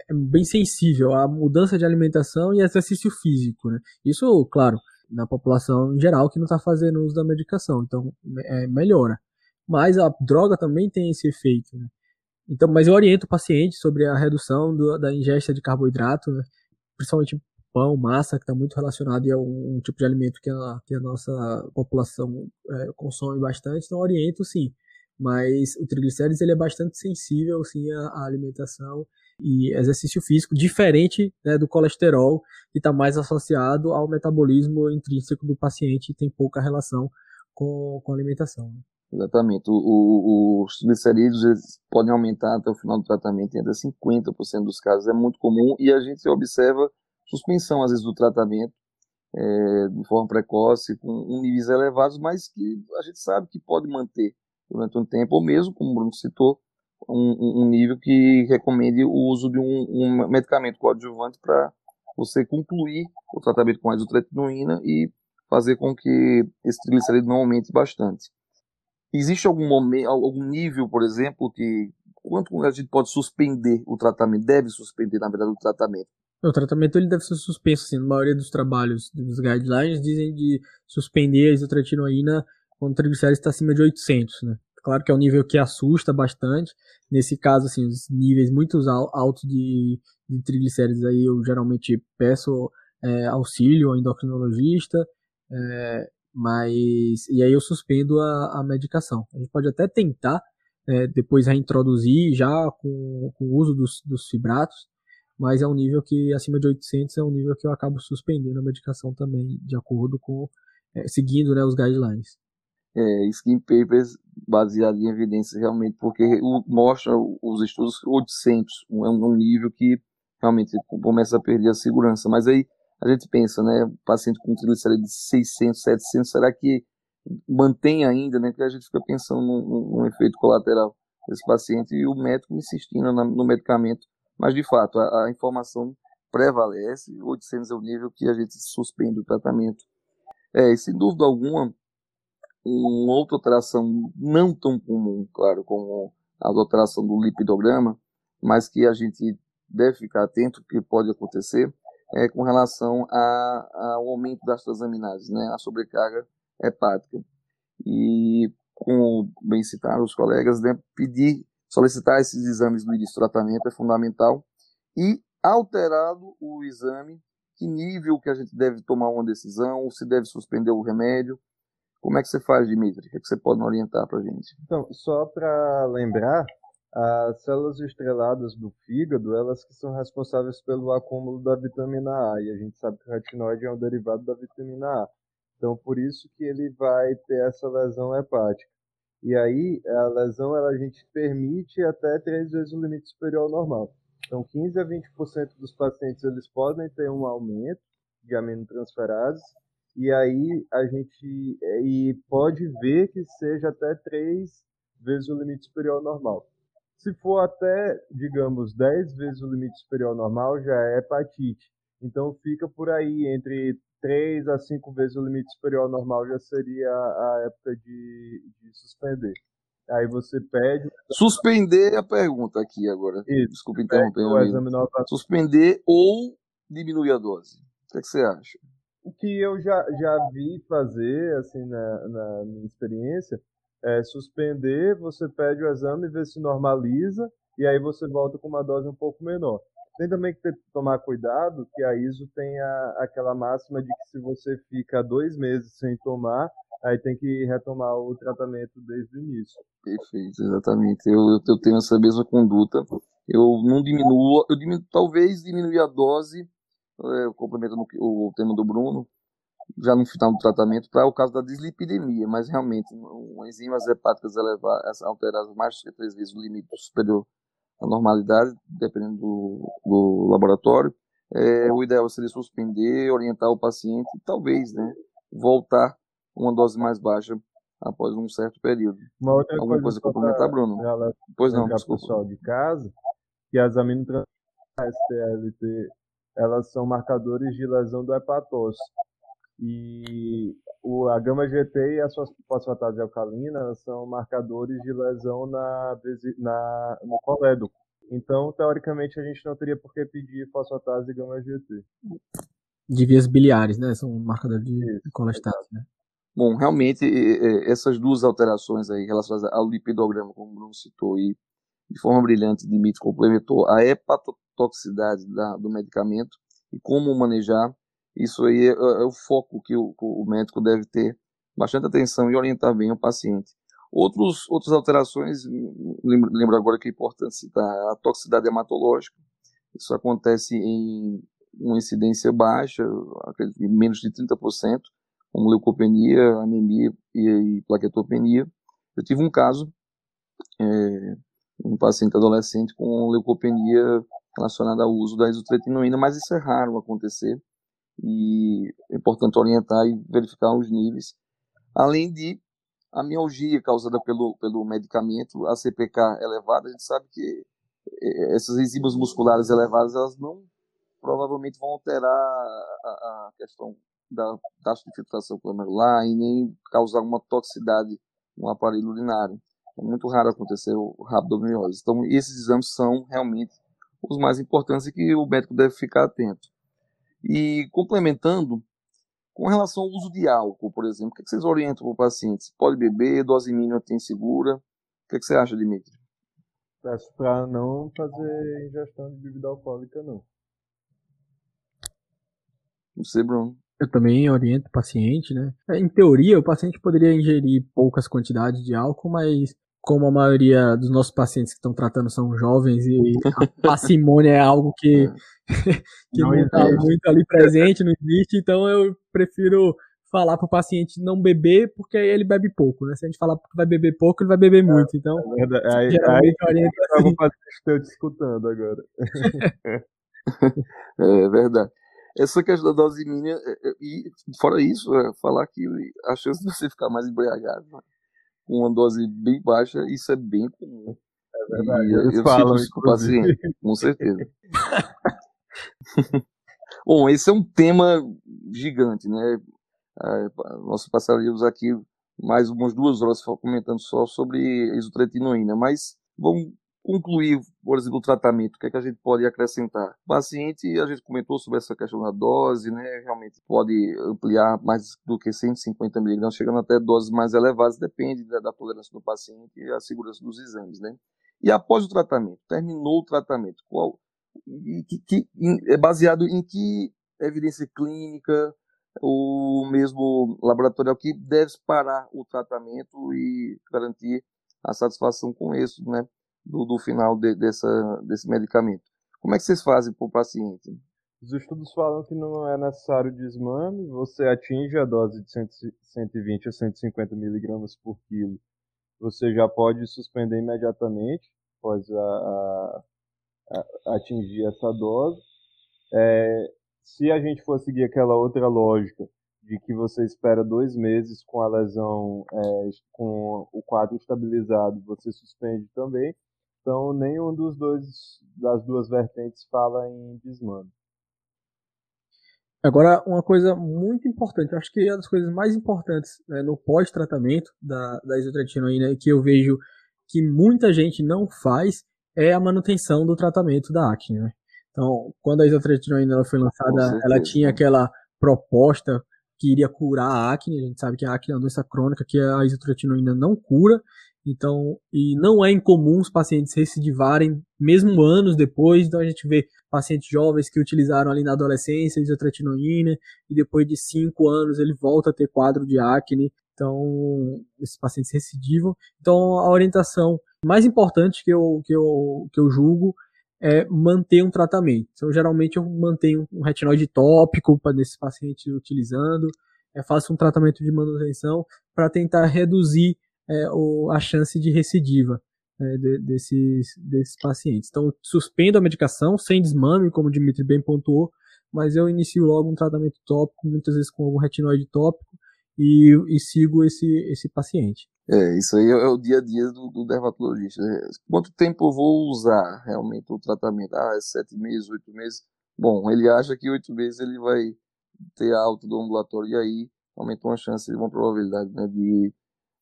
É bem sensível à mudança de alimentação e exercício físico, né? Isso, claro, na população em geral que não está fazendo uso da medicação, então é, melhora. Mas a droga também tem esse efeito, né? Então, mas eu oriento o paciente sobre a redução do, da ingesta de carboidrato, né? principalmente pão, massa, que está muito relacionado e é um, um, tipo de alimento que a, que a nossa população é, consome bastante, então oriento sim mas o triglicérides ele é bastante sensível sim à, à alimentação e exercício físico, diferente né, do colesterol, que está mais associado ao metabolismo intrínseco do paciente e tem pouca relação com, com alimentação. Né? Exatamente. O, o, os triglicerídeos podem aumentar até o final do tratamento em até 50% dos casos. É muito comum e a gente observa suspensão, às vezes, do tratamento é, de forma precoce, com níveis elevados, mas que a gente sabe que pode manter durante um tempo, ou mesmo, como o Bruno citou, um, um nível que recomende o uso de um, um medicamento coadjuvante para você concluir o tratamento com a isotretinoína e fazer com que esse triglicerídeo não aumente bastante. Existe algum momento, algum nível, por exemplo, que quanto a gente pode suspender o tratamento, deve suspender, na verdade, o tratamento? O tratamento ele deve ser suspenso, assim, na maioria dos trabalhos, dos guidelines, dizem de suspender a isotretinoína quando o triglicérides está acima de 800, né? Claro que é um nível que assusta bastante. Nesse caso, assim, os níveis muito altos de, de aí eu geralmente peço é, auxílio ao endocrinologista, é, mas e aí eu suspendo a, a, medicação. A gente pode até tentar é, depois reintroduzir já com, com o uso dos, dos fibratos, mas é um nível que acima de 800 é um nível que eu acabo suspendendo a medicação também, de acordo com é, seguindo né, os guidelines é, skin papers baseado em evidências realmente, porque mostra os estudos 800, é um, um nível que realmente começa a perder a segurança. Mas aí a gente pensa, né, paciente com triglicerídeos de 600, 700, será que mantém ainda, né, que a gente fica pensando num efeito colateral desse paciente e o médico insistindo na, no medicamento, mas de fato a, a informação prevalece, 800 é o nível que a gente suspende o tratamento. É, e sem dúvida alguma, uma outra alteração não tão comum, claro, como a alteração do lipidograma, mas que a gente deve ficar atento que pode acontecer é com relação a, ao aumento das transaminases, né, a sobrecarga hepática. E, como bem citaram os colegas, né, pedir, solicitar esses exames no início do tratamento é fundamental. E alterado o exame, que nível que a gente deve tomar uma decisão, se deve suspender o remédio, como é que você faz, Dimitri? O que, é que você pode orientar para a gente? Então, só para lembrar, as células estreladas do fígado, elas que são responsáveis pelo acúmulo da vitamina A, e a gente sabe que o retinoide é um derivado da vitamina A. Então, por isso que ele vai ter essa lesão hepática. E aí, a lesão, ela, a gente permite até três vezes o limite superior ao normal. Então, 15 a 20% dos pacientes, eles podem ter um aumento de aminotransferases, e aí a gente e pode ver que seja até três vezes o limite superior ao normal. Se for até, digamos, 10 vezes o limite superior normal, já é hepatite. Então fica por aí, entre 3 a 5 vezes o limite superior normal já seria a época de, de suspender. Aí você pede. Suspender a pergunta aqui agora. Isso. Desculpa interromper. O exame novamente. Suspender ou diminuir a dose. O que, é que você acha? O que eu já, já vi fazer, assim, na, na minha experiência, é, suspender, você pede o exame, vê se normaliza, e aí você volta com uma dose um pouco menor. Tem também que ter, tomar cuidado que a ISO tem a, aquela máxima de que se você fica dois meses sem tomar, aí tem que retomar o tratamento desde o início. Perfeito, exatamente. Eu, eu tenho essa mesma conduta. Eu não diminuo, eu diminuo, talvez diminuir a dose, complementando o, tema do Bruno, já no final do tratamento para o caso da dislipidemia, mas realmente enzimas hepáticas elevadas, alteradas mais de três vezes o limite superior à normalidade, dependendo do, do laboratório, é, o ideal seria suspender, orientar o paciente e talvez né, voltar uma dose mais baixa após um certo período. Uma outra Alguma coisa, coisa complementar, Bruno? Pois não, desculpa. pessoal de casa, que as aminotransferases STLT, elas são marcadores de lesão do hepatócito. E o, a gama GT e a fosfatase alcalina são marcadores de lesão na, na, no colédoco. Então, teoricamente, a gente não teria por que pedir fosfatase e gama GT. De vias biliares, né? São marcadores de colestase, né? Bom, realmente, essas duas alterações aí relacionadas ao lipidograma, como o Bruno citou, e de forma brilhante, Dimitri complementou a hepatotoxicidade da, do medicamento e como manejar isso aí é, é o foco que o, o, médico deve ter bastante atenção e orientar bem o paciente. Outros, outras alterações, lembro, lembro agora que é importante citar a toxicidade hematológica. Isso acontece em uma incidência baixa, menos de 30%, como leucopenia, anemia e, e plaquetopenia. Eu tive um caso, é, um paciente adolescente com leucopenia relacionada ao uso da isotretinoína, mas isso é raro acontecer e é importante orientar e verificar os níveis. Além de a mialgia causada pelo, pelo medicamento, a CPK elevada, a gente sabe que é, essas enzimas musculares elevadas, elas não provavelmente vão alterar a, a questão da taxa de filtração glomerular e nem causar uma toxicidade no aparelho urinário. É muito raro acontecer o rabdomiose. Então, esses exames são realmente os mais importantes e que o médico deve ficar atento. E complementando, com relação ao uso de álcool, por exemplo, o que, é vocês orientam para o paciente? Pode beber, dose mínima tem segura? O que, é que você acha, Dimitri? Peço para não fazer ingestão de bebida alcoólica, não. Você, Bruno? Eu também oriento o paciente, né? Em teoria, o paciente poderia ingerir poucas quantidades de álcool, mas como a maioria dos nossos pacientes que estão tratando são jovens e a parcimônia é algo que, <laughs> que não está muito ali presente, não existe, então eu prefiro falar para o paciente não beber, porque aí ele bebe pouco, né? Se a gente falar que vai beber pouco, ele vai beber muito, então é aí, geralmente aí, orienta assim. Eu estou te escutando agora. <laughs> é verdade. Essa questão da dose mínima, é, é, e fora isso, é falar que a chance de você ficar mais embriagado, né? Com uma dose bem baixa, isso é bem comum. É verdade, e eu falam isso com o paciente, com certeza. <laughs> Bom, esse é um tema gigante, né? É, nós passaríamos aqui mais umas duas horas comentando só sobre isotretinoína, mas vamos concluir, por exemplo, o tratamento, o que, é que a gente pode acrescentar? O paciente, a gente comentou sobre essa questão da dose, né? Realmente pode ampliar mais do que 150 miligramas, chegando até doses mais elevadas, depende da, da tolerância do paciente e a segurança dos exames, né? E após o tratamento, terminou o tratamento, qual, que, que, é baseado em que evidência clínica ou mesmo laboratorial que deve parar o tratamento e garantir a satisfação com isso, né? Do, do final de, dessa, desse medicamento. Como é que vocês fazem para o paciente? Os estudos falam que não é necessário desmame, você atinge a dose de 120 a 150 miligramas por quilo, você já pode suspender imediatamente após a, a, a atingir essa dose. É, se a gente for seguir aquela outra lógica de que você espera dois meses com a lesão, é, com o quadro estabilizado, você suspende também. Então, nenhum dos dois das duas vertentes fala em desmame. Agora, uma coisa muito importante, eu acho que é uma das coisas mais importantes né, no pós-tratamento da, da isotretinoína que eu vejo que muita gente não faz é a manutenção do tratamento da acne. Né? Então, quando a isotretinoína ela foi lançada, ela tinha aquela proposta que iria curar a acne. A gente sabe que a acne é uma doença crônica que a isotretinoína não cura. Então, e não é incomum os pacientes recidivarem mesmo anos depois. Então a gente vê pacientes jovens que utilizaram ali na adolescência isotretinoína e depois de cinco anos ele volta a ter quadro de acne. Então, esses pacientes recidivam. Então, a orientação mais importante que eu, que eu, que eu julgo é manter um tratamento. Então, geralmente eu mantenho um retinoide tópico para nesses pacientes utilizando, é, faço um tratamento de manutenção para tentar reduzir é, o, a chance de recidiva é, de, desses, desses pacientes. Então, suspendo a medicação sem desmame, como o Dimitri bem pontuou, mas eu inicio logo um tratamento tópico, muitas vezes com algum retinoide tópico, e, e sigo esse, esse paciente. É, isso aí é o dia a dia do, do dermatologista. É, quanto tempo eu vou usar realmente o tratamento? Ah, é sete meses, oito meses? Bom, ele acha que oito meses ele vai ter alta do ambulatório e aí aumenta uma chance, uma probabilidade né, de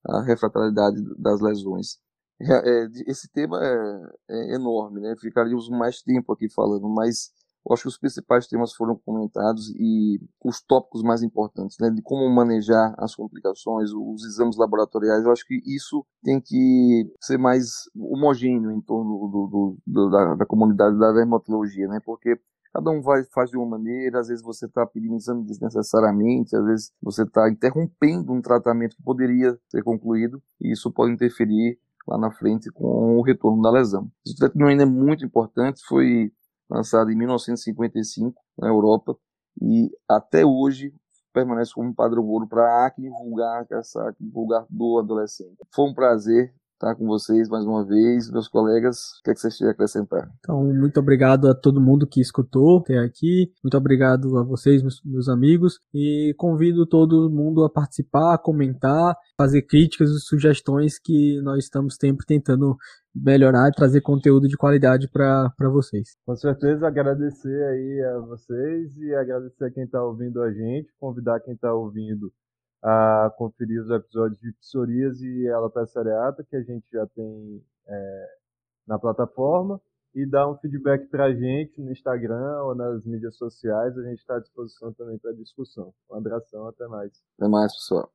a refratariedade das lesões. É, esse tema é, é, enorme, né? Ficaríamos mais tempo aqui falando, mas acho que os principais temas foram comentados e os tópicos mais importantes, né? De como manejar as complicações, os exames laboratoriais. Eu acho que isso tem que ser mais homogêneo em torno do, do, do da, da comunidade da dermatologia, né? Porque Cada um vai faz de uma maneira, às vezes você está pedindo exame desnecessariamente, às vezes você está interrompendo um tratamento que poderia ser concluído, e isso pode interferir lá na frente com o retorno da lesão. Tratamento ainda é muito importante, foi lançado em 1955 na Europa e até hoje permanece como padrão ouro para acne vulgar, essa acne vulgar do adolescente. Foi um prazer estar com vocês mais uma vez, meus colegas. O que, é que vocês têm a acrescentar? Então, muito obrigado a todo mundo que escutou até aqui. Muito obrigado a vocês, meus, meus amigos. E convido todo mundo a participar, a comentar, fazer críticas e sugestões que nós estamos sempre tentando melhorar e trazer conteúdo de qualidade para vocês. Com certeza, agradecer aí a vocês e agradecer a quem está ouvindo a gente, convidar quem está ouvindo a conferir os episódios de psoríase e alopecia areata que a gente já tem é, na plataforma e dar um feedback para a gente no Instagram ou nas mídias sociais. A gente está à disposição também para discussão. Um abração, até mais. Até mais, pessoal.